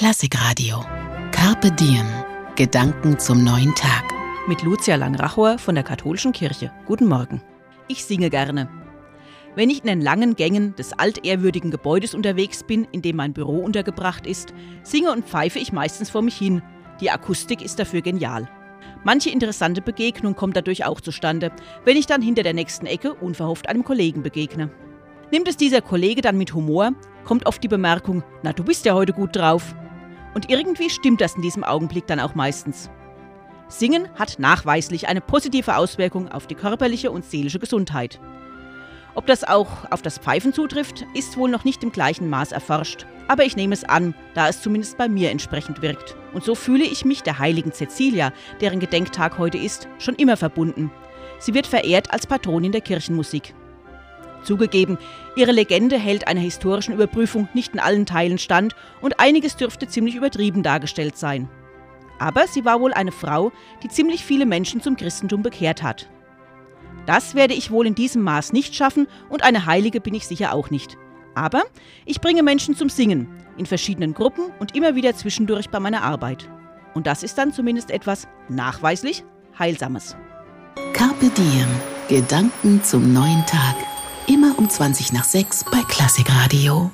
Klassikradio. Carpe Diem. Gedanken zum neuen Tag. Mit Lucia Langrachor von der Katholischen Kirche. Guten Morgen. Ich singe gerne. Wenn ich in den langen Gängen des altehrwürdigen Gebäudes unterwegs bin, in dem mein Büro untergebracht ist, singe und pfeife ich meistens vor mich hin. Die Akustik ist dafür genial. Manche interessante Begegnung kommt dadurch auch zustande, wenn ich dann hinter der nächsten Ecke unverhofft einem Kollegen begegne. Nimmt es dieser Kollege dann mit Humor, kommt oft die Bemerkung, na du bist ja heute gut drauf. Und irgendwie stimmt das in diesem Augenblick dann auch meistens. Singen hat nachweislich eine positive Auswirkung auf die körperliche und seelische Gesundheit. Ob das auch auf das Pfeifen zutrifft, ist wohl noch nicht im gleichen Maß erforscht. Aber ich nehme es an, da es zumindest bei mir entsprechend wirkt. Und so fühle ich mich der heiligen Cecilia, deren Gedenktag heute ist, schon immer verbunden. Sie wird verehrt als Patronin der Kirchenmusik. Zugegeben, ihre Legende hält einer historischen Überprüfung nicht in allen Teilen stand und einiges dürfte ziemlich übertrieben dargestellt sein. Aber sie war wohl eine Frau, die ziemlich viele Menschen zum Christentum bekehrt hat. Das werde ich wohl in diesem Maß nicht schaffen und eine Heilige bin ich sicher auch nicht. Aber ich bringe Menschen zum Singen, in verschiedenen Gruppen und immer wieder zwischendurch bei meiner Arbeit. Und das ist dann zumindest etwas nachweislich Heilsames. Carpe Diem. Gedanken zum neuen Tag. Immer um 20 nach 6 bei Klassikradio.